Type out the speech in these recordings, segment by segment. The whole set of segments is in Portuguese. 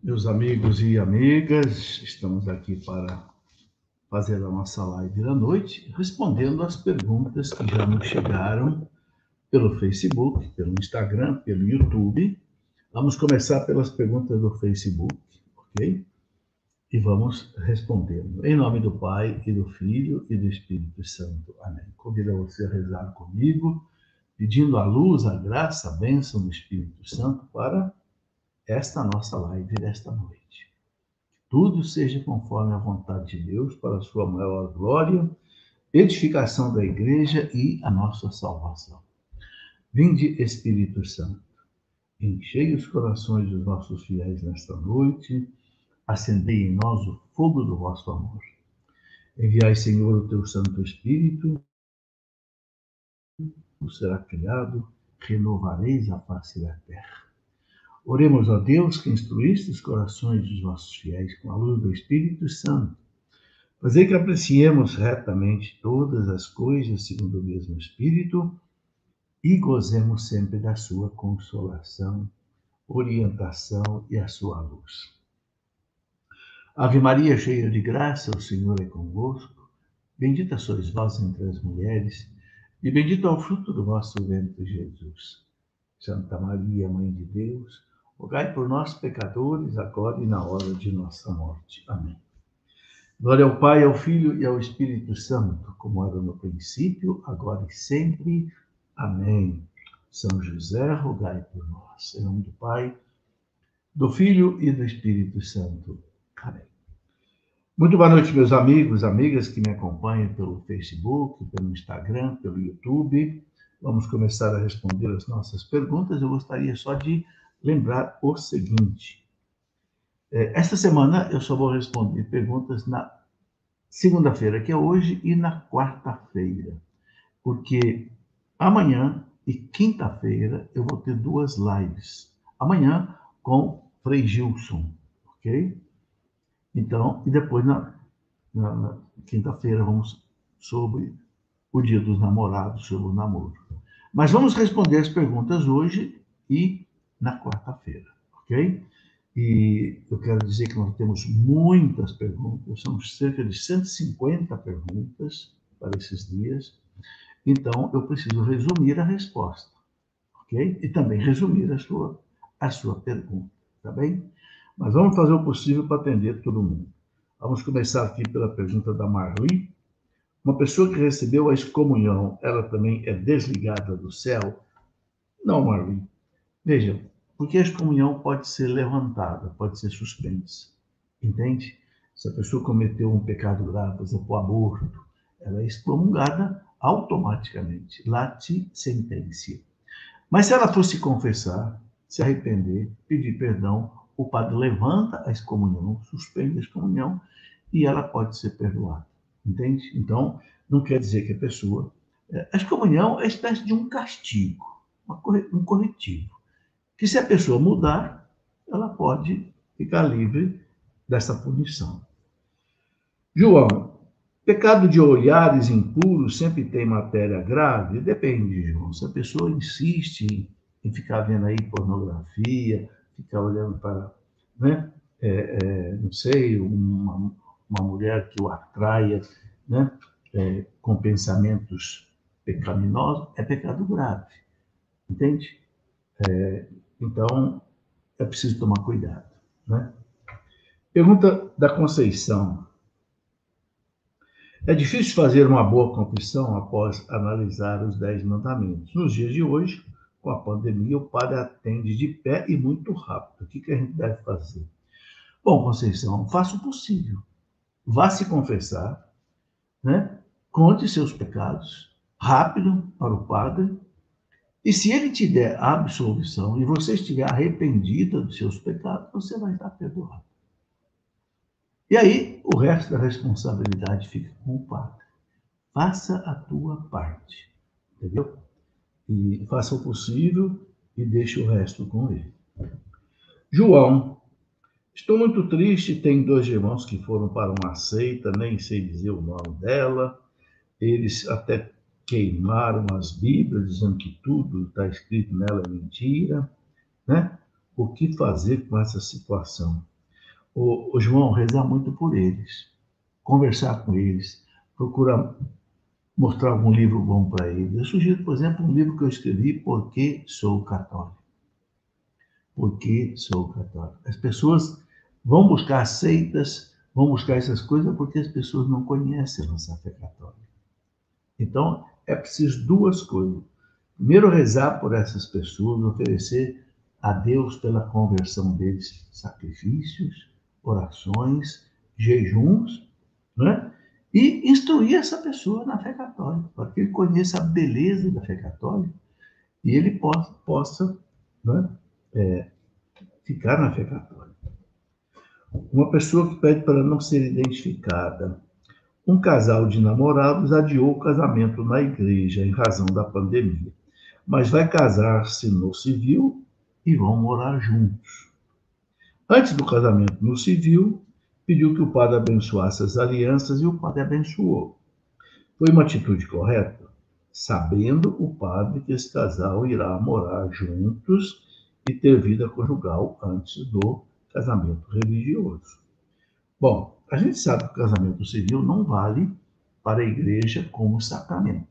Meus amigos e amigas, estamos aqui para fazer a nossa live da noite, respondendo às perguntas que já nos chegaram pelo Facebook, pelo Instagram, pelo YouTube. Vamos começar pelas perguntas do Facebook, ok? E vamos respondendo. Em nome do Pai, e do Filho, e do Espírito Santo. Amém. Convido você a rezar comigo, pedindo a luz, a graça, a bênção do Espírito Santo para esta nossa live desta noite. Tudo seja conforme a vontade de Deus, para a sua maior glória, edificação da igreja e a nossa salvação. Vinde, Espírito Santo, enchei os corações dos nossos fiéis nesta noite, acendei em nós o fogo do vosso amor. Enviai, Senhor, o teu Santo Espírito, o será criado, renovareis a face da terra. Oremos a Deus que instruísse os corações dos vossos fiéis com a luz do Espírito Santo. Fazer que apreciemos retamente todas as coisas segundo o mesmo Espírito e gozemos sempre da sua consolação, orientação e a sua luz. Ave Maria, cheia de graça, o Senhor é convosco. Bendita sois vós entre as mulheres, e bendito é o fruto do vosso ventre, Jesus. Santa Maria, Mãe de Deus, Rogai por nós, pecadores, agora e na hora de nossa morte. Amém. Glória ao Pai, ao Filho e ao Espírito Santo, como era no princípio, agora e sempre. Amém. São José, rogai por nós. Em nome do Pai, do Filho e do Espírito Santo. Amém. Muito boa noite, meus amigos, amigas que me acompanham pelo Facebook, pelo Instagram, pelo YouTube. Vamos começar a responder as nossas perguntas. Eu gostaria só de lembrar o seguinte. É, esta semana eu só vou responder perguntas na segunda-feira, que é hoje, e na quarta-feira. Porque amanhã e quinta-feira eu vou ter duas lives. Amanhã com Frei Gilson, ok? Então, e depois na, na, na quinta-feira vamos sobre o dia dos namorados, sobre o namoro. Mas vamos responder as perguntas hoje e na quarta-feira, ok? E eu quero dizer que nós temos muitas perguntas, são cerca de 150 perguntas para esses dias, então eu preciso resumir a resposta, ok? E também resumir a sua, a sua pergunta, tá bem? Mas vamos fazer o possível para atender todo mundo. Vamos começar aqui pela pergunta da Marli. Uma pessoa que recebeu a excomunhão, ela também é desligada do céu? Não, Marli. Veja, porque a excomunhão pode ser levantada, pode ser suspensa. Entende? Se a pessoa cometeu um pecado grave, por exemplo, aborto, ela é excomungada automaticamente. Late sentencia. Mas se ela fosse confessar, se arrepender, pedir perdão, o padre levanta a excomunhão, suspende a excomunhão e ela pode ser perdoada. Entende? Então, não quer dizer que a pessoa. A excomunhão é uma espécie de um castigo, um corretivo que se a pessoa mudar, ela pode ficar livre dessa punição. João, pecado de olhares impuros sempre tem matéria grave? Depende, João. Se a pessoa insiste em ficar vendo aí pornografia, ficar olhando para, né, é, é, não sei, uma, uma mulher que o atraia, né, é, com pensamentos pecaminosos, é pecado grave. Entende? É, então, é preciso tomar cuidado. Né? Pergunta da Conceição. É difícil fazer uma boa confissão após analisar os Dez Mandamentos. Nos dias de hoje, com a pandemia, o padre atende de pé e muito rápido. O que, que a gente deve fazer? Bom, Conceição, faça o possível. Vá se confessar, né? conte seus pecados, rápido para o padre, e se ele te der absolvição e você estiver arrependida dos seus pecados, você vai estar perdoado. E aí, o resto da responsabilidade fica com o Padre. Faça a tua parte, entendeu? E faça o possível e deixe o resto com ele. João, estou muito triste. Tem dois irmãos que foram para uma seita, nem sei dizer o nome dela. Eles até queimaram as Bíblias, dizendo que tudo está escrito nela é mentira, né? o que fazer com essa situação. O, o João, rezar muito por eles, conversar com eles, procurar mostrar algum livro bom para eles. Eu sugiro, por exemplo, um livro que eu escrevi, Por que Sou Católico. Por que Sou Católico. As pessoas vão buscar seitas, vão buscar essas coisas porque as pessoas não conhecem a nossa fé católica. Então, é preciso duas coisas. Primeiro, rezar por essas pessoas, oferecer a Deus pela conversão deles sacrifícios, orações, jejuns, né? e instruir essa pessoa na fé católica, para que ele conheça a beleza da fé católica e ele possa, possa né, é, ficar na fé católica. Uma pessoa que pede para não ser identificada. Um casal de namorados adiou o casamento na igreja em razão da pandemia, mas vai casar-se no civil e vão morar juntos. Antes do casamento no civil, pediu que o padre abençoasse as alianças e o padre abençoou. Foi uma atitude correta? Sabendo o padre que esse casal irá morar juntos e ter vida conjugal antes do casamento religioso. Bom, a gente sabe que o casamento civil não vale para a igreja como sacramento.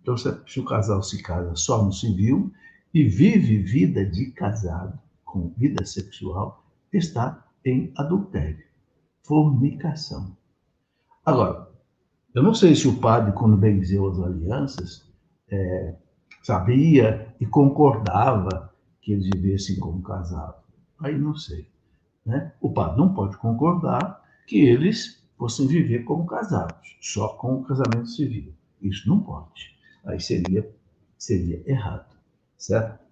Então, se o casal se casa só no civil e vive vida de casado, com vida sexual, está em adultério fornicação. Agora, eu não sei se o padre, quando benzeu as alianças, é, sabia e concordava que eles vivessem como casados. Aí não sei. Né? O padre não pode concordar que eles fossem viver como casados, só com o casamento civil. Isso não pode. Aí seria, seria errado. Certo?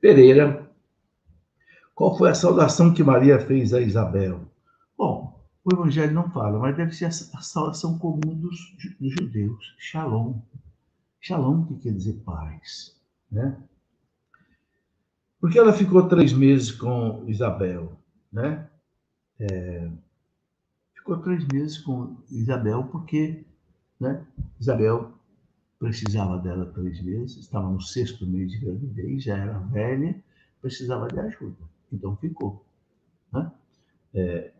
Pereira, qual foi a saudação que Maria fez a Isabel? Bom, o Evangelho não fala, mas deve ser a salvação comum dos, dos judeus. Shalom. Shalom, que quer dizer paz. Né? Porque ela ficou três meses com Isabel, né? É, ficou três meses com Isabel porque né, Isabel precisava dela três meses, estava no sexto mês de gravidez, já era velha, precisava de ajuda. Então ficou. Né? É,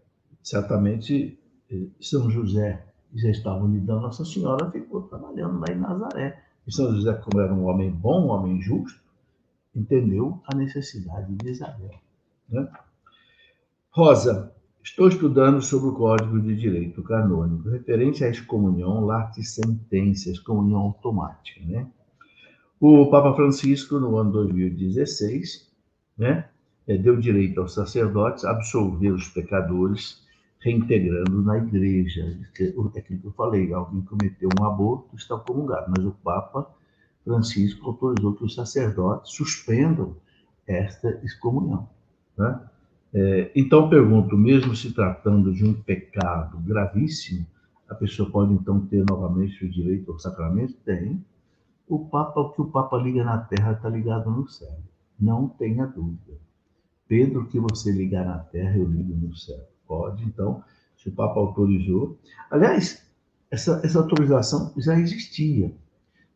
certamente eh, São José já estava unidão, Nossa Senhora ficou trabalhando lá em Nazaré. E São José, como era um homem bom, um homem justo, entendeu a necessidade de Isabel. Né? Rosa, estou estudando sobre o Código de Direito Canônico, referente à excomunhão, late sentença, excomunhão automática. Né? O Papa Francisco, no ano 2016, né, eh, deu direito aos sacerdotes a absolver os pecadores reintegrando na igreja. É aquilo que eu falei, alguém cometeu um aborto, está comungado, mas o Papa Francisco autorizou que os sacerdotes suspendam esta excomunhão. Né? É, então, pergunto, mesmo se tratando de um pecado gravíssimo, a pessoa pode então ter novamente o direito ao sacramento? Tem. O Papa, o que o Papa liga na terra está ligado no céu. Não tenha dúvida. Pedro, que você ligar na terra, eu ligo no céu. Pode, então, se o Papa autorizou. Aliás, essa, essa autorização já existia,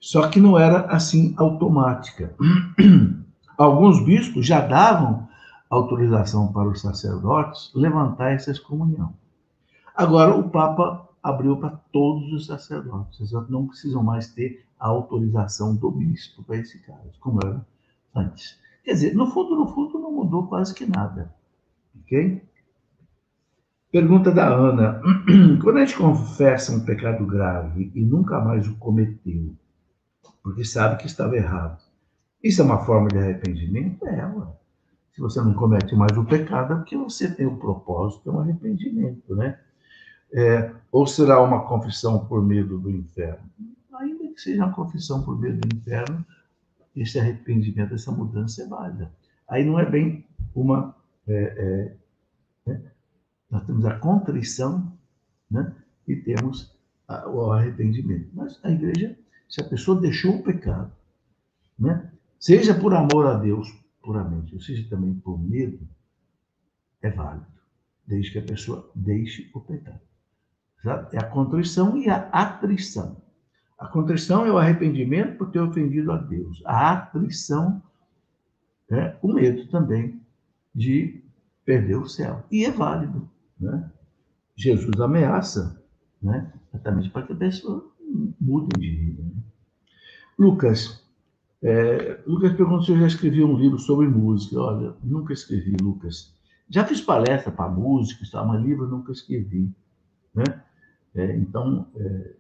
só que não era assim automática. Alguns bispos já davam autorização para os sacerdotes levantar essa excomunhão. Agora, o Papa abriu para todos os sacerdotes. Eles não precisam mais ter a autorização do bispo para esse caso, como era antes. Quer dizer, no fundo, no fundo, não mudou quase que nada. Ok? Pergunta da Ana. Quando a gente confessa um pecado grave e nunca mais o cometeu, porque sabe que estava errado, isso é uma forma de arrependimento? É, ué. Se você não comete mais o pecado, é porque você tem o propósito, é um arrependimento, né? É, ou será uma confissão por medo do inferno? Ainda que seja uma confissão por medo do inferno, esse arrependimento, essa mudança é válida. Aí não é bem uma é, é, né? Nós temos a contrição né? e temos a, o arrependimento. Mas a igreja, se a pessoa deixou o pecado, né? seja por amor a Deus puramente, ou seja também por medo, é válido, desde que a pessoa deixe o pecado. É a contrição e a atrição. A contrição é o arrependimento por ter ofendido a Deus. A atrição é, o medo também de perder o céu. E é válido. Né? Jesus ameaça né? exatamente para que a pessoa mude de vida. Né? Lucas, é, Lucas perguntou se eu já escrevi um livro sobre música. Olha, nunca escrevi, Lucas. Já fiz palestra para músicos, tá? mas livro nunca escrevi. Né? É, então, é,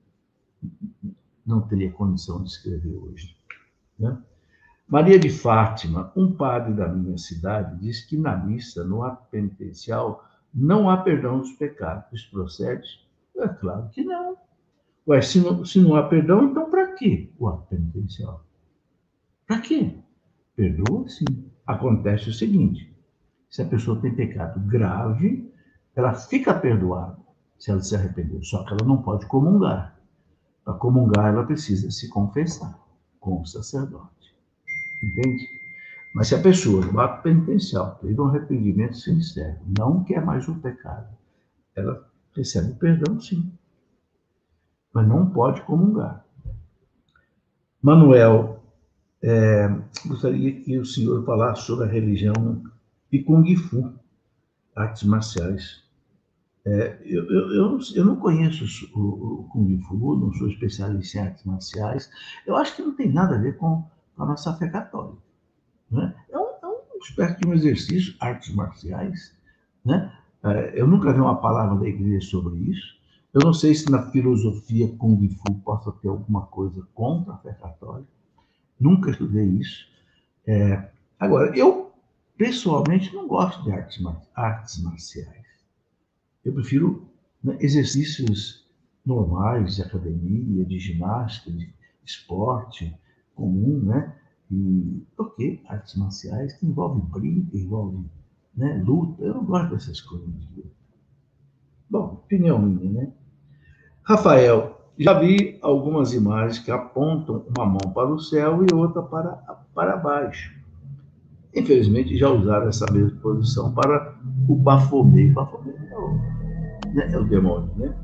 não teria condição de escrever hoje. Né? Maria de Fátima, um padre da minha cidade, diz que na missa, no ato penitencial, não há perdão dos pecados. Isso procede? É claro que não. Ué, se não, se não há perdão, então para que o ato penitencial? Para quê? Perdoa sim. Acontece o seguinte: se a pessoa tem pecado grave, ela fica perdoada se ela se arrependeu, só que ela não pode comungar. Para comungar, ela precisa se confessar com o sacerdote. Entende? Mas se a pessoa, no ato penitencial, teve um arrependimento sincero, não quer mais o pecado, ela recebe o perdão, sim. Mas não pode comungar. Manuel, é, gostaria que o senhor falasse sobre a religião de Kung Fu, artes marciais. É, eu, eu, eu, eu, não conheço o, o Kung Fu, não sou especialista em artes marciais. Eu acho que não tem nada a ver com a nossa fé católica. Né? É, um, é um espécie de um exercício, artes marciais. Né? É, eu nunca vi uma palavra da igreja sobre isso. Eu não sei se na filosofia Kung Fu possa ter alguma coisa contra a fé católica. Nunca estudei isso. É, agora, eu pessoalmente não gosto de artes, artes marciais. Eu prefiro né, exercícios normais de academia, de ginástica, de esporte, comum, né? E, ok, artes marciais que envolvem briga, envolvem né, luta. Eu não gosto dessas coisas. Bom, opinião minha, né? Rafael, já vi algumas imagens que apontam uma mão para o céu e outra para, para baixo. Infelizmente, já usaram essa mesma posição para o Bafomé. Bafomé é o, né, é o demônio, né?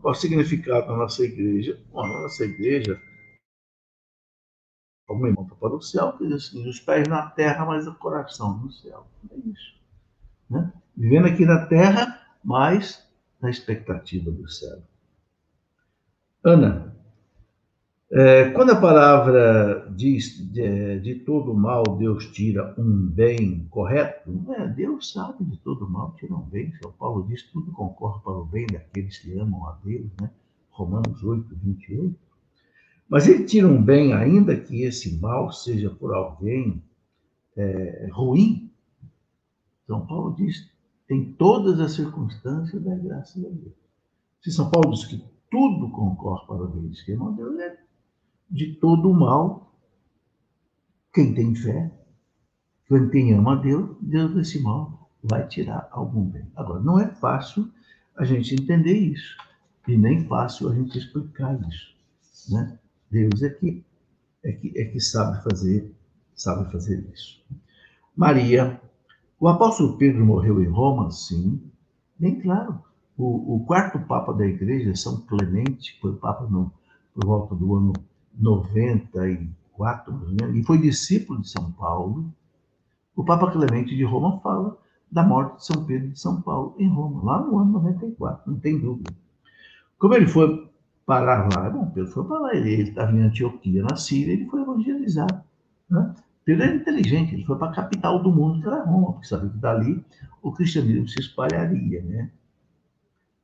Qual o significado da nossa igreja? Bom, na nossa igreja, como irmão para o céu, que diz assim, os pés na terra, mas o coração no céu. É isso. Né? Vivendo aqui na terra, mas na expectativa do céu. Ana, é, quando a palavra diz de, de, todo mal Deus tira um bem correto, é, Deus sabe de todo mal tira um bem. São Paulo diz tudo concorre para o bem daqueles que amam a Deus, né? Romanos 8, 28. Mas ele tira um bem, ainda que esse mal seja por alguém é, ruim. São Paulo diz: em todas as circunstâncias da graça de Deus. Se São Paulo diz que tudo concorre para o bem não Deus é de todo o mal, quem tem fé, quem ama a Deus, Deus desse mal vai tirar algum bem. Agora, não é fácil a gente entender isso, e nem fácil a gente explicar isso. Né? Deus é que, é que, é que sabe fazer, sabe fazer isso. Maria, o apóstolo Pedro morreu em Roma, sim, bem claro. O, o quarto papa da igreja, São Clemente, foi papa no, por volta do ano 94, e foi discípulo de São Paulo. O Papa Clemente de Roma fala da morte de São Pedro de São Paulo em Roma, lá no ano 94, não tem dúvida. Como ele foi parar lá. Bom, Pedro foi para lá, ele estava em Antioquia, na Síria, ele foi evangelizar. Né? Pedro era inteligente, ele foi para a capital do mundo, que era Roma, porque sabia que dali o cristianismo se espalharia. Né?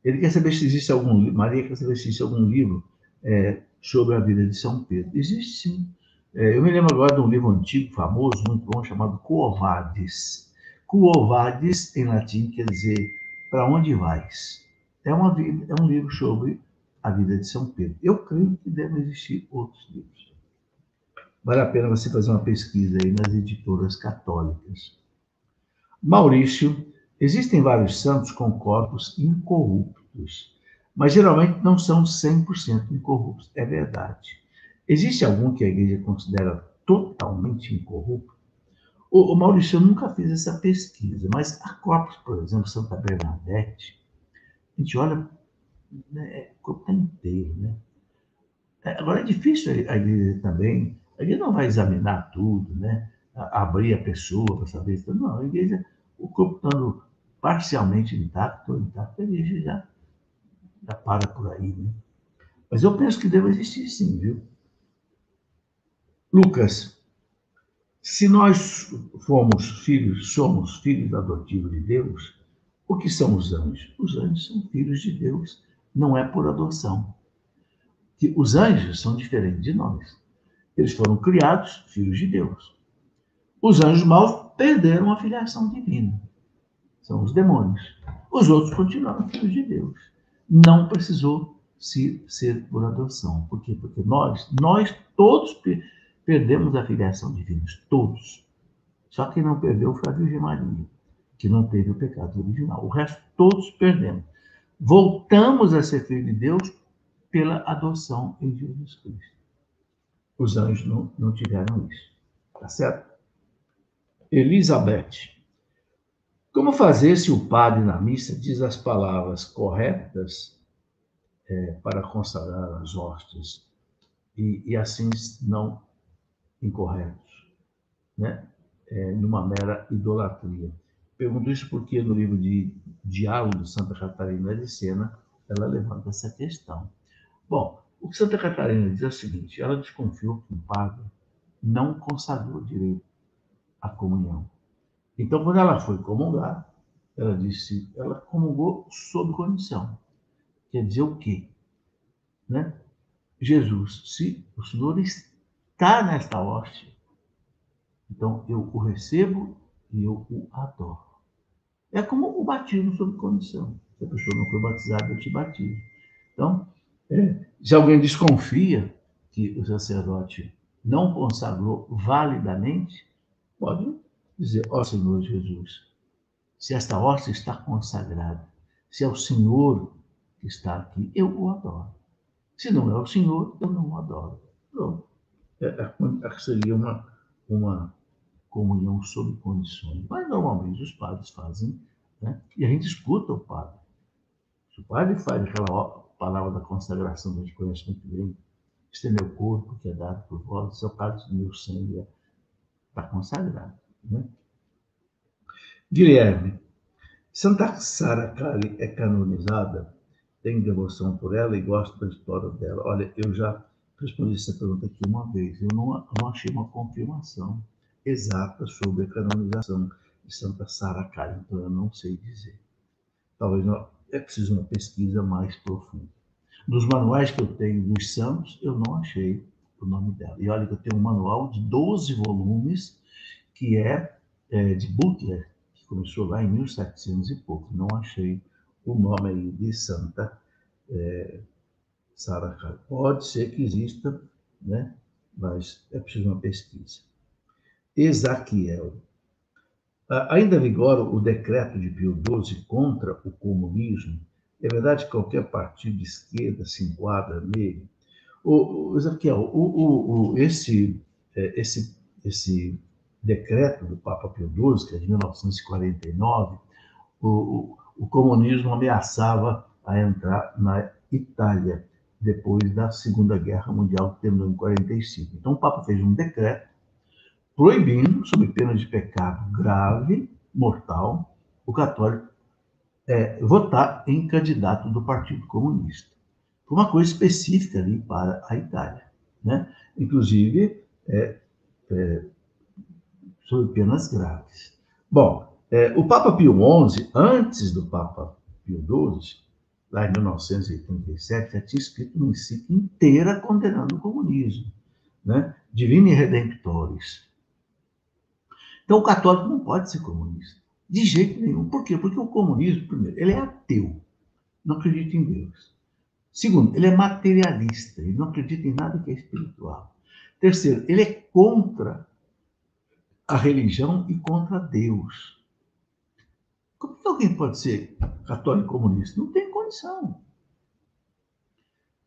Ele quer saber se existe algum Maria quer saber se existe algum livro é, sobre a vida de São Pedro. Existe sim. É, eu me lembro agora de um livro antigo, famoso, muito bom, chamado Coovades. Coovades, em latim, quer dizer para onde vais. É, uma, é um livro sobre a vida de São Pedro. Eu creio que devem existir outros livros. Vale a pena você fazer uma pesquisa aí nas editoras católicas. Maurício, existem vários santos com corpos incorruptos, mas geralmente não são 100% incorruptos. É verdade. Existe algum que a igreja considera totalmente incorrupto? O, o Maurício, eu nunca fiz essa pesquisa, mas há corpos, por exemplo, Santa Bernadette, a gente olha né, o corpo está inteiro, né? É, agora é difícil a igreja também, a igreja não vai examinar tudo, né? abrir a pessoa para saber se. Não, a igreja, o corpo estando parcialmente intacto, intacto, a já, já para por aí, né? Mas eu penso que deve existir sim, viu? Lucas, se nós fomos filhos, somos filhos adotivos de Deus, o que são os anjos? Os anjos são filhos de Deus, não é por adoção. Que os anjos são diferentes de nós. Eles foram criados filhos de Deus. Os anjos maus perderam a filiação divina. São os demônios. Os outros continuaram filhos de Deus. Não precisou se, ser por adoção. Por quê? Porque nós, nós todos perdemos a filiação divina. Todos. Só quem não perdeu foi a Virgem Maria, que não teve o pecado original. O resto, todos perdemos. Voltamos a ser filhos de Deus pela adoção em Jesus Cristo. Os anjos não, não tiveram isso. Tá certo? Elizabeth. Como fazer se o padre na missa diz as palavras corretas é, para consagrar as hóstias e, e, assim não incorretos, né? É, numa mera idolatria? Pergunto isso porque no livro de Diálogo de Santa Catarina de Sena ela levanta essa questão. Bom, o que Santa Catarina diz é o seguinte: ela desconfiou que o padre não consagrou direito a comunhão. Então, quando ela foi comungar, ela disse, ela comungou sob condição. Quer dizer o quê? Né? Jesus, se o Senhor está nesta hóstia, então eu o recebo e eu o adoro. É como o batismo sob condição. Se a pessoa não foi batizada, eu te batizo. Então, é, se alguém desconfia que o sacerdote não consagrou validamente, pode dizer: Ó Senhor Jesus, se esta hóstia está consagrada, se é o Senhor que está aqui, eu o adoro. Se não é o Senhor, eu não o adoro. Pronto. É, é, é seria uma, uma comunhão sob condições. Mas normalmente os padres fazem, né? e a gente escuta o padre. Se o padre faz aquela palavra da consagração a gente conhece muito bem, este é meu corpo que é dado por vós, esse o cálice do meu sangue, é está consagrado. Né? Guilherme, Santa Sara Kali é canonizada? Tenho devoção por ela e gosto da história dela. Olha, eu já respondi essa pergunta aqui uma vez. Eu não, não achei uma confirmação exata sobre a canonização de Santa Sara Kali, então eu não sei dizer. Talvez não, é preciso uma pesquisa mais profunda. Nos manuais que eu tenho dos santos, eu não achei o nome dela. E olha que eu tenho um manual de 12 volumes, que é, é de Butler, que começou lá em 1700 e pouco. Não achei o nome aí de Santa é, Sara Kali. Pode ser que exista, né? mas é preciso uma pesquisa. Ezaquiel. Ainda vigora o decreto de Pio XII contra o comunismo. É verdade que qualquer partido de esquerda se enquadra nele. O, o Ezequiel, o, o, o, esse, é, esse, esse decreto do Papa Pio XII, que é de 1949, o, o comunismo ameaçava a entrar na Itália depois da Segunda Guerra Mundial, que terminou em 45. Então, o Papa fez um decreto proibindo, sob pena de pecado grave, mortal, o católico é, votar em candidato do Partido Comunista. Foi uma coisa específica ali para a Itália, né? Inclusive, é, é, sob penas graves. Bom, é, o Papa Pio XI, antes do Papa Pio XII, lá em 1987, já tinha escrito uma encíclica inteira condenando o comunismo, né? Divini Redemptores. Então, o católico não pode ser comunista, de jeito nenhum. Por quê? Porque o comunismo, primeiro, ele é ateu, não acredita em Deus. Segundo, ele é materialista, ele não acredita em nada que é espiritual. Terceiro, ele é contra a religião e contra Deus. Como que alguém pode ser católico comunista? Não tem condição.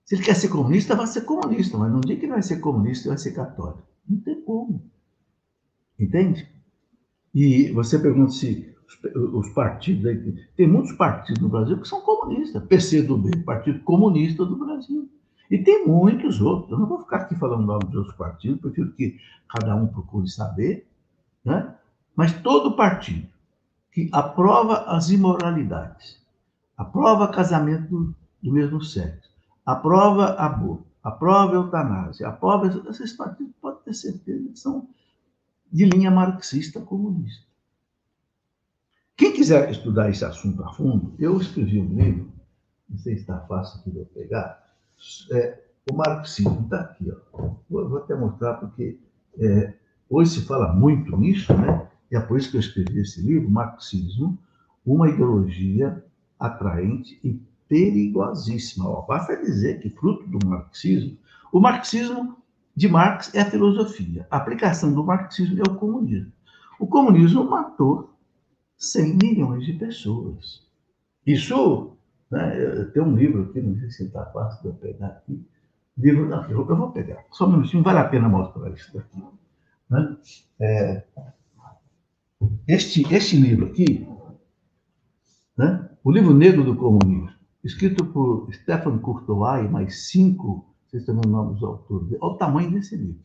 Se ele quer ser comunista, vai ser comunista, mas não diga que vai ser comunista e vai ser católico. Não tem como. Entende? E você pergunta se os partidos. Tem muitos partidos no Brasil que são comunistas. PCdoB, Partido Comunista do Brasil. E tem muitos outros. Eu não vou ficar aqui falando nome dos outros partidos, prefiro que cada um procure saber. Né? Mas todo partido que aprova as imoralidades, aprova casamento do mesmo sexo, aprova aborto, aprova eutanásia, aprova. Esses partidos podem ter certeza que são de linha marxista comunista. Quem quiser estudar esse assunto a fundo, eu escrevi um livro, não sei se está fácil de eu pegar, é, o marxismo está aqui. Ó. Vou, vou, até mostrar, porque é, hoje se fala muito nisso, né? e é por isso que eu escrevi esse livro, Marxismo, uma ideologia atraente e perigosíssima. Ó, basta dizer que, fruto do marxismo, o marxismo de Marx é a filosofia. A aplicação do marxismo é o comunismo. O comunismo matou 100 milhões de pessoas. Isso, né, tem um livro aqui, não sei se está fácil de eu pegar aqui. Livro, não, eu vou pegar, só um minutinho, vale a pena mostrar isso daqui. Né? É, este, este livro aqui, né, o livro negro do comunismo, escrito por Stefan Courtois e mais cinco, vocês estão vendo o nome dos autores, olha o tamanho desse livro.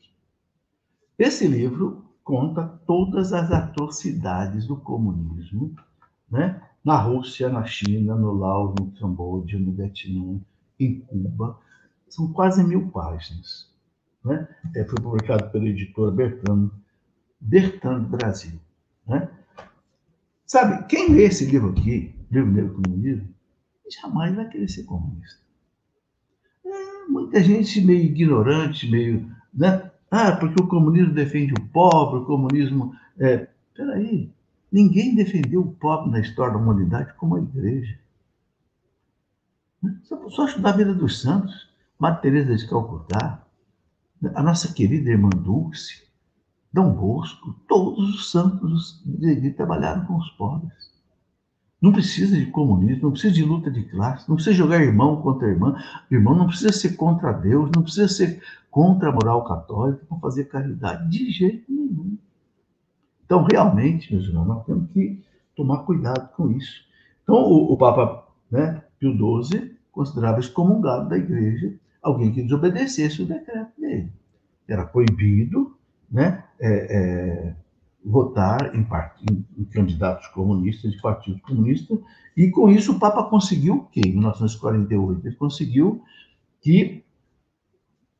Esse livro conta todas as atrocidades do comunismo, né? na Rússia, na China, no Laos, no Camboja, no Vietnã, em Cuba. São quase mil páginas. Né? É, foi publicado pela editora Bertrand, Bertrand Brasil. Né? Sabe, quem lê esse livro aqui, Livro Negro Comunismo, jamais vai querer ser comunista. É, muita gente meio ignorante, meio. Né? Ah, porque o comunismo defende o pobre, o comunismo. É... Peraí, ninguém defendeu o pobre na história da humanidade como a igreja. Só, só estudar a vida dos santos, Madre Teresa de Calcutá, a nossa querida irmã Dulce, Dom Bosco, todos os santos de trabalharam com os pobres. Não precisa de comunismo, não precisa de luta de classe, não precisa jogar irmão contra irmã. Irmão não precisa ser contra Deus, não precisa ser contra a moral católica para fazer caridade, de jeito nenhum. Então, realmente, meus irmãos, nós temos que tomar cuidado com isso. Então, o, o Papa né, Pio XII considerava excomungado da igreja alguém que desobedecesse o decreto dele. Era proibido né, é, é, votar em, em, em, candidatos comunistas, de partido comunista, e com isso o Papa conseguiu o quê? Em 1948, ele conseguiu que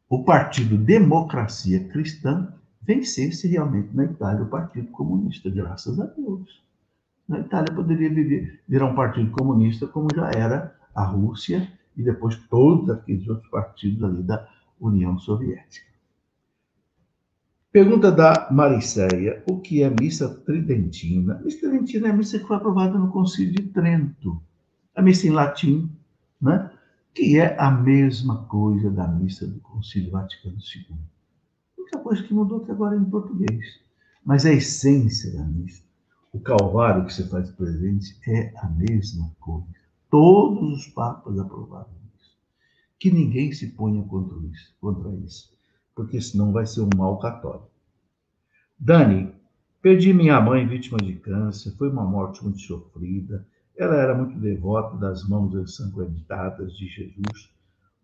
o Partido Democracia Cristã vencesse realmente na Itália o Partido Comunista, graças a Deus. Na Itália poderia viver, virar um partido comunista como já era a Rússia e depois todos aqueles outros partidos ali da União Soviética. Pergunta da Mariceia: o que é missa tridentina? Missa tridentina é a missa que foi aprovada no Concílio de Trento. A missa em latim, né? que é a mesma coisa da missa do Concílio Vaticano II. A única coisa que mudou que agora é em português. Mas a essência da missa, o calvário que você faz presente, é a mesma coisa. Todos os papas aprovaram isso. Que ninguém se ponha contra isso. Contra isso porque senão vai ser um mal católico. Dani, perdi minha mãe vítima de câncer, foi uma morte muito sofrida. Ela era muito devota das mãos ensanguentadas de Jesus.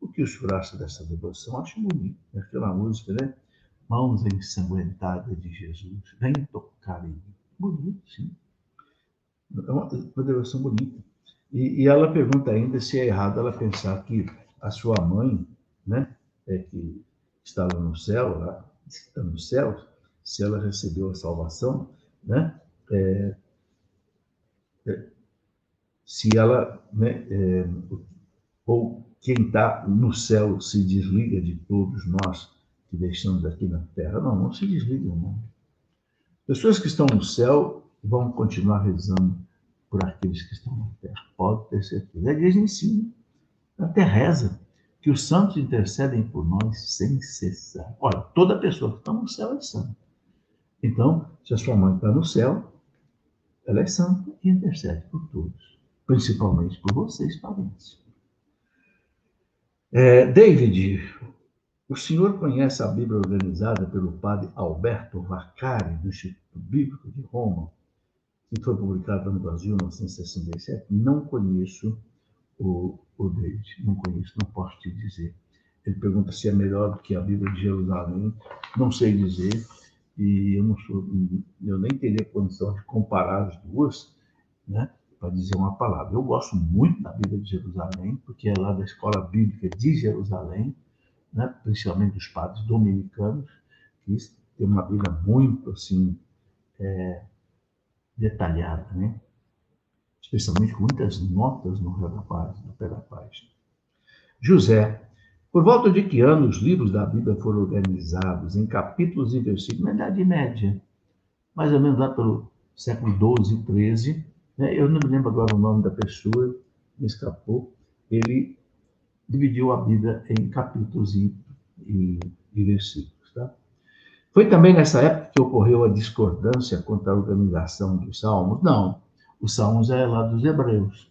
O que os furaste dessa devoção? Acho bonito, né? aquela música, né? Mãos ensanguentadas de Jesus, vem tocar em mim. Bonito, sim. É uma, uma devoção bonita. E, e, ela pergunta ainda se é errado ela pensar que a sua mãe, né, é que está no céu, lá, está no céu, se ela recebeu a salvação, né? É, é, se ela, né, é, ou quem está no céu se desliga de todos nós que deixamos aqui na terra. Não, não se desligam, não. Pessoas que estão no céu vão continuar rezando por aqueles que estão na terra. Pode ter certeza. A igreja ensina. Até reza que os santos intercedem por nós sem cessar. Olha, toda pessoa que está no céu é santa. Então, se a sua mãe está no céu, ela é santa e intercede por todos, principalmente por vocês, parentes. É, David, o senhor conhece a Bíblia organizada pelo padre Alberto Vaccari, do Instituto Bíblico de Roma, que foi publicada no Brasil em 1967? Não conheço o, o David. Não conheço, não posso te dizer. Ele pergunta se é melhor do que a Bíblia de Jerusalém. Não sei dizer. e eu não sou, eu nem teria condição de comparar as duas, né, para dizer uma palavra. Eu gosto muito da Bíblia de Jerusalém, porque é lá da escola bíblica de Jerusalém, né, principalmente dos padres dominicanos, que tem uma Bíblia muito assim é, detalhada, né? especialmente com muitas notas no Rio da Paz, no pé da página. José, por volta de que ano os livros da Bíblia foram organizados em capítulos e versículos? Na Idade Média, mais ou menos lá pelo século XII, XIII. Né? Eu não me lembro agora o nome da pessoa, me escapou. Ele dividiu a Bíblia em capítulos e, e, e versículos. Tá? Foi também nessa época que ocorreu a discordância quanto à organização dos salmos? Não, os salmos é lá dos hebreus.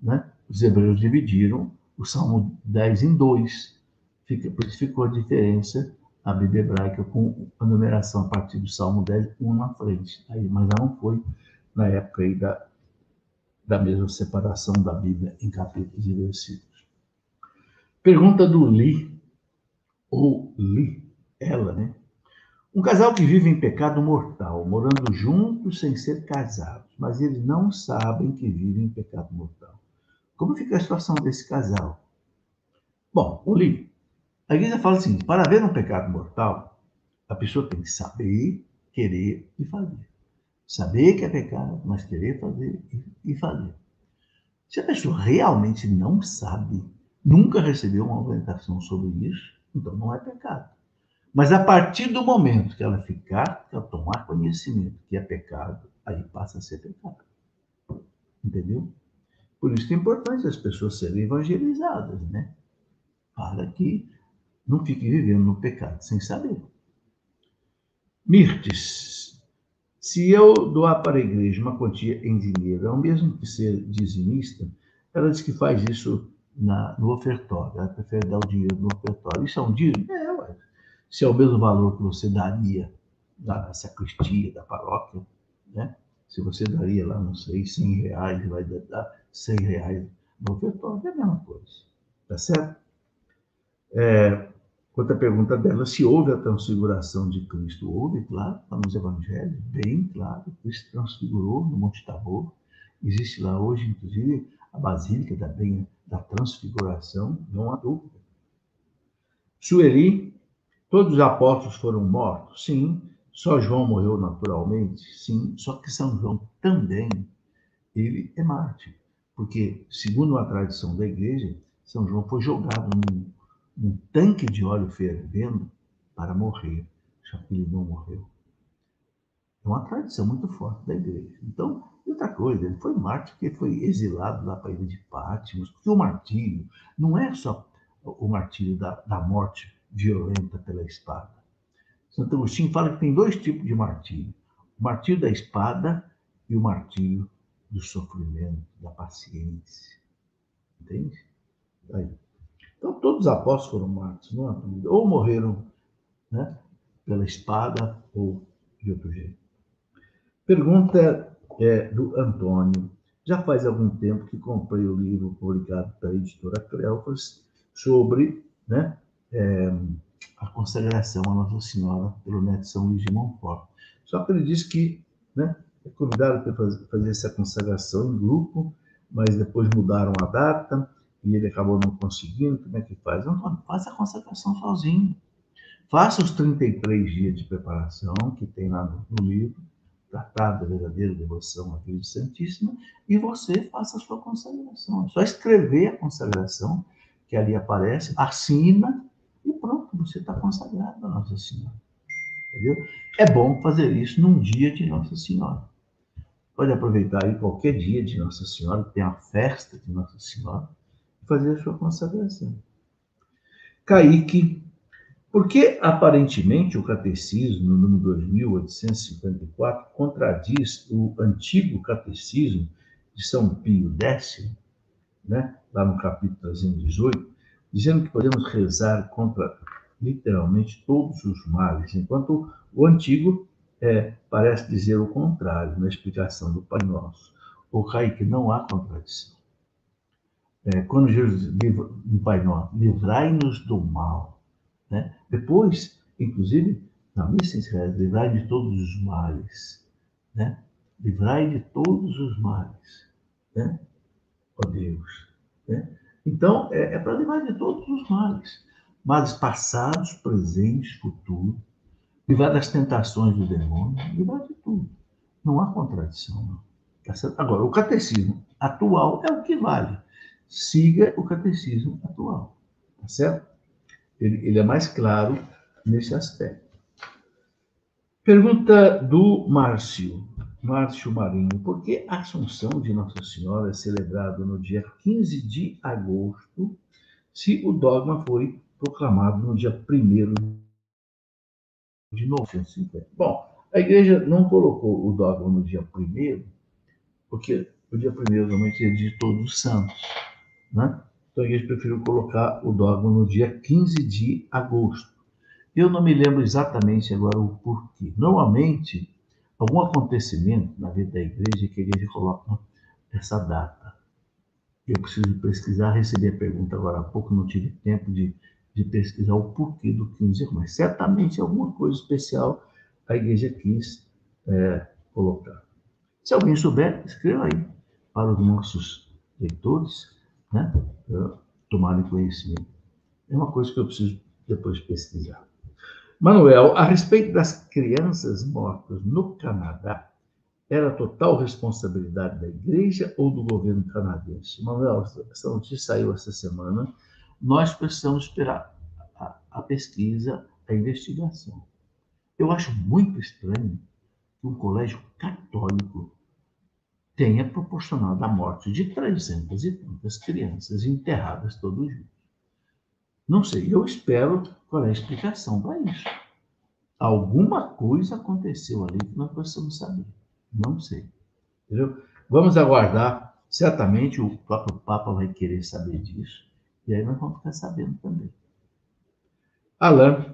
Né? Os hebreus dividiram o Salmo 10 em dois. Fica, por isso ficou a diferença, a Bíblia hebraica, com a numeração a partir do Salmo 10, um na frente. Aí, mas não foi na época aí da, da mesma separação da Bíblia em capítulos e versículos. Pergunta do Li, ou Li, ela, né? Um casal que vive em pecado mortal, morando juntos sem ser casados, mas eles não sabem que vivem em pecado mortal. Como fica a situação desse casal? Bom, o livro. A igreja fala assim: para haver um pecado mortal, a pessoa tem que saber, querer e fazer. Saber que é pecado, mas querer fazer e fazer. Se a pessoa realmente não sabe, nunca recebeu uma orientação sobre isso, então não é pecado. Mas a partir do momento que ela ficar, que ela tomar conhecimento que é pecado, aí passa a ser pecado. Entendeu? Por isso que é importante as pessoas serem evangelizadas, né? Para que não fiquem vivendo no pecado sem saber. Mirtes, se eu doar para a igreja uma quantia em dinheiro, ao mesmo que ser dizimista, ela diz que faz isso na, no ofertório, ela prefere dar o dinheiro no ofertório. Isso é um dízimo? É, ué. Se é o mesmo valor que você daria na sacristia da paróquia, né? Se você daria lá, não sei, 100 reais, vai dar 100 reais no ofertório, é a mesma coisa. Tá certo? É, pergunta dela, se houve a transfiguração de Cristo. Houve, claro, está nos evangelhos, bem claro. Cristo transfigurou no Monte Tabor. Existe lá hoje, inclusive, a Basílica da, da Transfiguração, não há dúvida. Sueli, todos os apóstolos foram mortos? Sim. Só João morreu naturalmente? Sim. Só que São João também, ele é mártir. Porque, segundo a tradição da igreja, São João foi jogado num, num tanque de óleo fervendo para morrer, só que ele não morreu. É uma tradição muito forte da igreja. Então, outra coisa, ele foi mártir porque foi exilado lá para a ilha de Pátimos, porque o martírio não é só o martírio da, da morte violenta pela espada. Santo Agostinho fala que tem dois tipos de martírio: o martírio da espada e o martírio do sofrimento, da paciência. Entende? Aí. Então, todos os apóstolos foram mortos, não há dúvida. Ou morreram né, pela espada ou de outro jeito. Pergunta é, do Antônio. Já faz algum tempo que comprei o livro publicado pela editora Crelfas sobre né, é, a consagração a Nossa Senhora pelo neto São Luís de Montfort. Só que ele diz que né, é convidado para fazer essa consagração em grupo, mas depois mudaram a data e ele acabou não conseguindo. Como é que faz? Não, faça a consagração sozinho. Faça os 33 dias de preparação que tem lá no, no livro, Tratado da Verdadeira Devoção à Virgem Santíssima, e você faça a sua consagração. É só escrever a consagração, que ali aparece, assina, e pronto, você está consagrado a Nossa Senhora. Entendeu? É bom fazer isso num dia de Nossa Senhora. Pode aproveitar aí qualquer dia de Nossa Senhora, tem a festa de Nossa Senhora, e fazer a sua consagração. Kaique, porque aparentemente o catecismo, no número 2854, contradiz o antigo catecismo de São Pio X, né, lá no capítulo 318, dizendo que podemos rezar contra literalmente todos os males, enquanto o antigo é, parece dizer o contrário na explicação do Pai Nosso. O que não há contradição. É, quando Jesus livra no Pai Nosso, livrai-nos do mal. Né? Depois, inclusive, Na missa reza, livrai de todos os males, né? Livrai de todos os males, né? Ó Deus, né? Então, é, é para livrar de todos os males. Males passados, presentes, futuros. Livrar das tentações do demônio. Livrar de tudo. Não há contradição, não. Tá Agora, o catecismo atual é o que vale. Siga o catecismo atual. Tá certo? Ele, ele é mais claro nesse aspecto. Pergunta do Márcio. Márcio Marinho. Por que a Assunção de Nossa Senhora é celebrada no dia 15 de agosto, se o dogma foi proclamado no dia 1 de 1950? Bom, a igreja não colocou o dogma no dia 1 porque o dia 1 normalmente é de todos os santos, né? Então a igreja preferiu colocar o dogma no dia 15 de agosto. Eu não me lembro exatamente agora o porquê. Normalmente, algum acontecimento na vida da igreja que a igreja coloca essa data. Eu preciso pesquisar, recebi a pergunta agora há pouco, não tive tempo de, de pesquisar o porquê do 15 de mas certamente alguma coisa especial a igreja quis é, colocar. Se alguém souber, escreva aí para os nossos leitores, né, tomarem conhecimento. É uma coisa que eu preciso depois pesquisar. Manuel, a respeito das crianças mortas no Canadá, era total responsabilidade da igreja ou do governo canadense? Manuel, essa notícia saiu essa semana. Nós precisamos esperar a, a pesquisa, a investigação. Eu acho muito estranho que um colégio católico tenha proporcionado a morte de 300 e tantas crianças enterradas todos juntos. Não sei, eu espero qual é a explicação para isso. Alguma coisa aconteceu ali que nós precisamos saber. Não sei. Entendeu? Vamos aguardar. Certamente o próprio Papa vai querer saber disso. E aí nós vamos ficar sabendo também. Alain,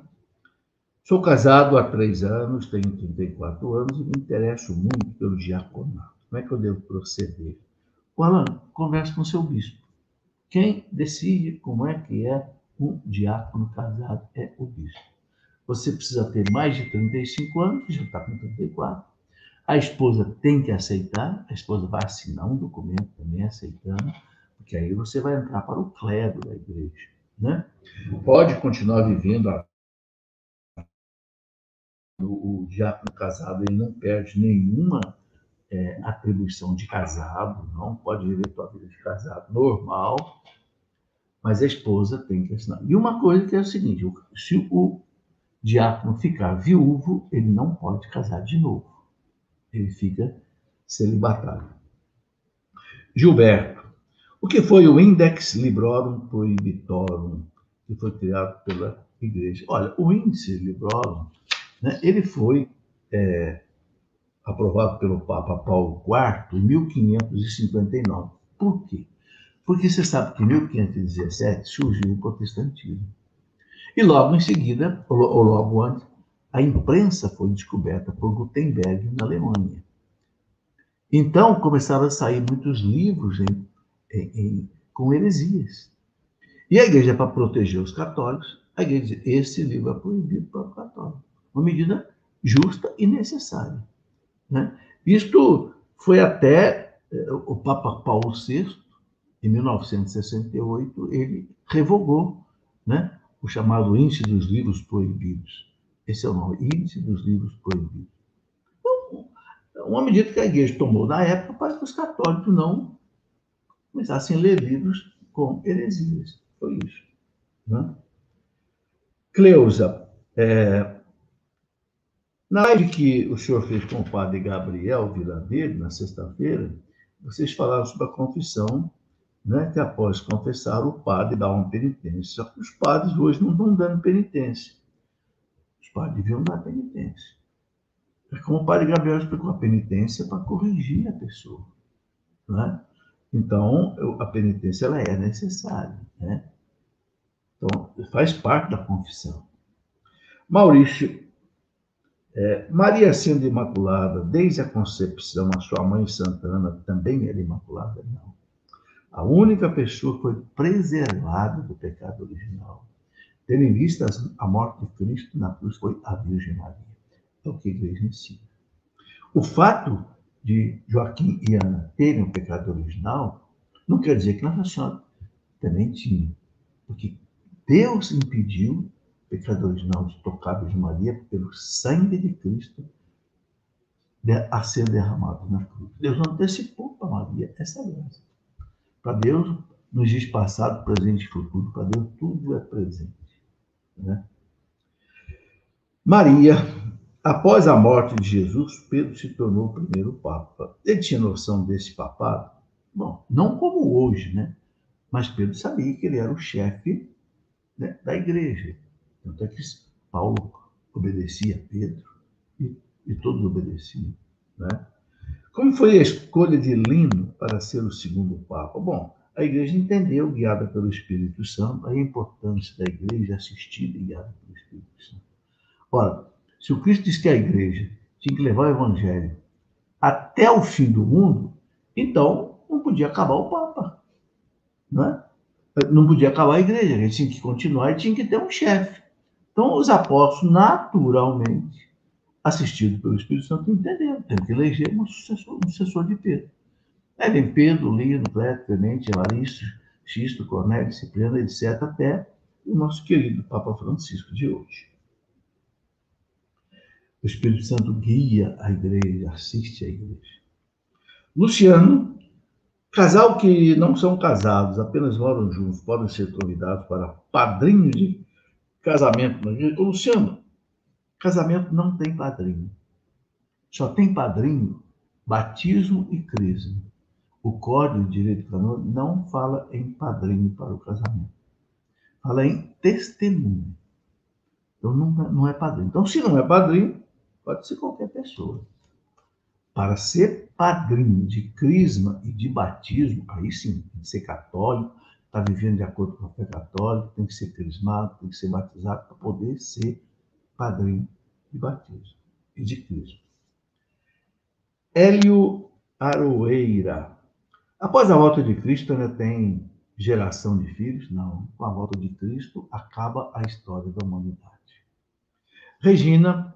sou casado há três anos, tenho 34 anos e me interesso muito pelo diaconato. Como é que eu devo proceder? O Alain, converse com seu bispo. Quem decide como é que é um diácono casado é o bispo. Você precisa ter mais de 35 anos, já está com 34. A esposa tem que aceitar, a esposa vai assinar um documento também aceitando, porque aí você vai entrar para o clero da igreja. Né? Pode continuar vivendo a o, o diácono casado ele não perde nenhuma é, atribuição de casado, não pode viver sua vida de casado normal, mas a esposa tem que assinar. E uma coisa que é o seguinte: se o diácono ficar viúvo, ele não pode casar de novo. Ele fica celibatário. Gilberto, o que foi o Index Librorum Prohibitorum, que foi criado pela Igreja? Olha, o Índice Librorum, né, ele foi é, aprovado pelo Papa Paulo IV em 1559. Por quê? Porque você sabe que em 1517 surgiu o protestantismo. E logo em seguida, ou logo antes, a imprensa foi descoberta por Gutenberg na Alemanha. Então começaram a sair muitos livros em, em, em, com heresias. E a igreja, para proteger os católicos, a igreja diz, esse livro é proibido para o católico. Uma medida justa e necessária. Né? Isto foi até eh, o Papa Paulo VI, em 1968, ele revogou né, o chamado Índice dos Livros Proibidos. Esse é o nome, Índice dos Livros Proibidos. Então, uma medida que a igreja tomou na época para que os católicos não começassem a ler livros com heresias. Foi isso. Né? Cleusa, é, na live que o senhor fez com o padre Gabriel Viladeiro, na sexta-feira, vocês falaram sobre a confissão, né, que após confessar, o padre dá uma penitência. Só que os padres hoje não estão dando penitência. Os padres deviam dar penitência. É como o padre Gabriel explicou, a penitência é para corrigir a pessoa. Né? Então, a penitência ela é necessária. Né? Então, faz parte da confissão. Maurício é, Maria sendo imaculada desde a concepção, a sua mãe Santana também era imaculada? Não. A única pessoa que foi preservada do pecado original tendo em vista a morte de Cristo na cruz, foi a Virgem Maria. É o que a igreja ensina. O fato de Joaquim e Ana terem o pecado original não quer dizer que Nossa Senhora também tinha. Porque Deus impediu o pecado original de tocar a Virgem Maria pelo sangue de Cristo a ser derramado na cruz. Deus antecipou para Maria essa graça. Para Deus, não existe passado, presente e futuro. Para Deus, tudo é presente. Né? Maria, após a morte de Jesus, Pedro se tornou o primeiro Papa. Ele tinha noção desse papado? Bom, não como hoje, né? Mas Pedro sabia que ele era o chefe né, da igreja. Tanto é que Paulo obedecia a Pedro e, e todos obedeciam. Né? Como foi a escolha de Lino para ser o segundo Papa? Bom, a igreja entendeu, guiada pelo Espírito Santo, a importância da igreja assistida e guiada pelo Espírito Santo. Ora, se o Cristo disse que a igreja tinha que levar o evangelho até o fim do mundo, então não podia acabar o Papa. Não, é? não podia acabar a igreja, a gente tinha que continuar e tinha que ter um chefe. Então, os apóstolos, naturalmente, assistidos pelo Espírito Santo, entenderam, temos que eleger um sucessor, um sucessor de Pedro. Aí vem Pedro, Lino, Cleto, Clemente, Evaristo, Xisto, Cornélio, Cipriano, etc., até o nosso querido Papa Francisco de hoje. O Espírito Santo guia a igreja, assiste a igreja. Luciano, casal que não são casados, apenas moram juntos, podem ser convidados para padrinho de casamento. Luciano, casamento não tem padrinho. Só tem padrinho batismo e crisma. O Código de Direito Canônico não fala em padrinho para o casamento. Fala em testemunho. Então não, não é padrinho. Então, se não é padrinho, pode ser qualquer pessoa. Para ser padrinho de crisma e de batismo, aí sim, tem que ser católico, está vivendo de acordo com a fé católica, tem que ser crismado, tem que ser batizado para poder ser padrinho de batismo e de crisma. Hélio Aroeira, Após a volta de Cristo, ainda tem geração de filhos? Não. Com a volta de Cristo, acaba a história da humanidade. Regina,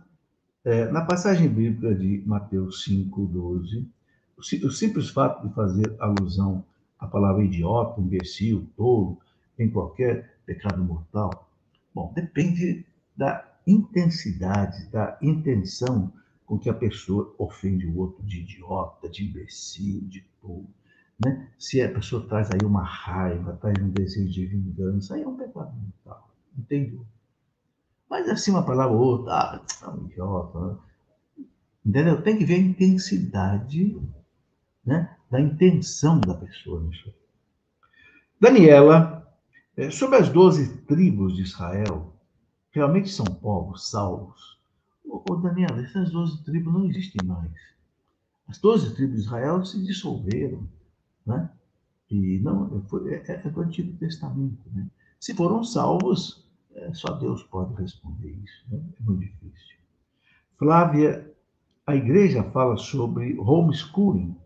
é, na passagem bíblica de Mateus 5, 12, o simples fato de fazer alusão à palavra idiota, imbecil, tolo, em qualquer pecado mortal, bom, depende da intensidade, da intenção com que a pessoa ofende o outro de idiota, de imbecil, de tolo. Né? Se a pessoa traz aí uma raiva, traz um desejo de vingança, aí é um pecado mental. Entendeu? Mas assim, uma palavra ou outra, ah, tá um idiota. Né? Entendeu? Tem que ver a intensidade né, da intenção da pessoa nisso. Daniela, é, sobre as doze tribos de Israel, realmente são povos salvos? Ô, ô Daniela, essas doze tribos não existem mais. As doze tribos de Israel se dissolveram. Né? E não, foi, é, é, do Antigo Testamento. Né? Se foram salvos, é, só Deus pode responder isso. Né? É muito difícil. Flávia, a igreja fala sobre homeschooling,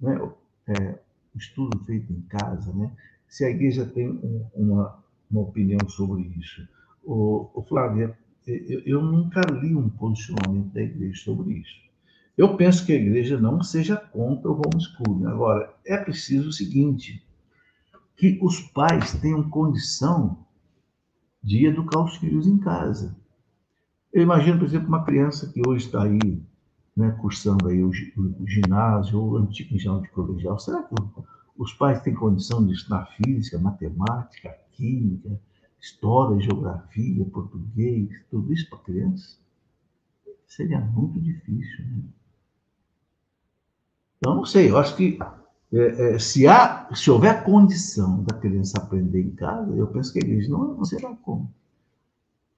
né? É, estudo feito em casa, né? Se a igreja tem um, uma, uma opinião sobre isso. O, o Flávia, eu, eu nunca li um posicionamento da igreja sobre isso. Eu penso que a igreja não seja contra o homeschooling. Agora, é preciso o seguinte: que os pais tenham condição de educar os filhos em casa. Eu imagino, por exemplo, uma criança que hoje está aí, né, cursando aí o, o ginásio ou o antigo ginásio de colegial. Será que os pais têm condição de ensinar física, matemática, química, história, geografia, português, tudo isso para criança? Seria muito difícil, né? Então, não sei, eu acho que é, é, se, há, se houver condição da criança aprender em casa, eu penso que a igreja não, não será como.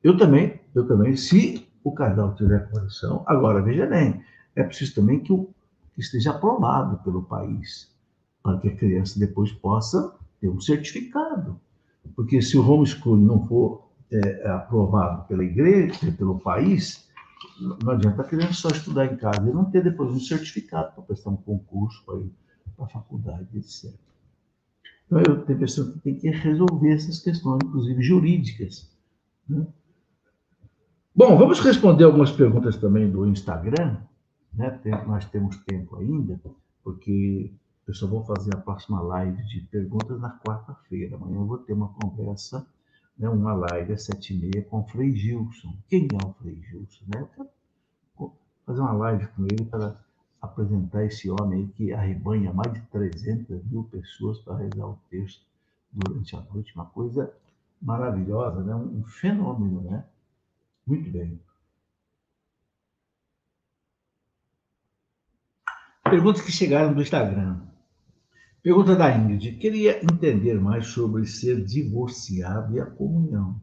Eu também, eu também, se o casal tiver condição, agora veja bem, é preciso também que, o, que esteja aprovado pelo país, para que a criança depois possa ter um certificado. Porque se o homeschooling não for é, aprovado pela igreja, pelo país, não adianta a criança só estudar em casa e não ter depois um certificado para prestar um concurso para a faculdade, etc. Então, eu tenho a impressão que tem que resolver essas questões, inclusive jurídicas, Né? Bom, vamos responder algumas perguntas também do Instagram. Né? nós temos tempo ainda, porque eu só vou fazer a próxima live de perguntas na quarta-feira. Amanhã eu vou ter uma conversa, né, uma live às sete e meia com o Frei Gilson. Quem é o Frei Gilson? Né? Eu quero fazer uma live com ele para apresentar esse homem aí que arrebanha mais de 300 mil pessoas para rezar o texto durante a noite. Uma coisa maravilhosa, né? um fenômeno, né? Muito bem. Perguntas que chegaram do Instagram. Pergunta da Ingrid. Queria entender mais sobre ser divorciado e a comunhão.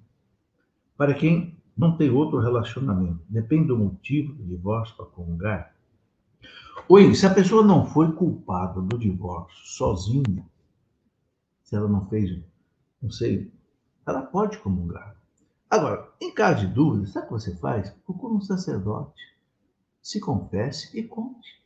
Para quem não tem outro relacionamento, depende do motivo do divórcio para comungar? Oi, se a pessoa não foi culpada do divórcio sozinha, se ela não fez, não sei, ela pode comungar. Agora, em caso de dúvida, sabe o que você faz? Procura um sacerdote, se confesse e conte.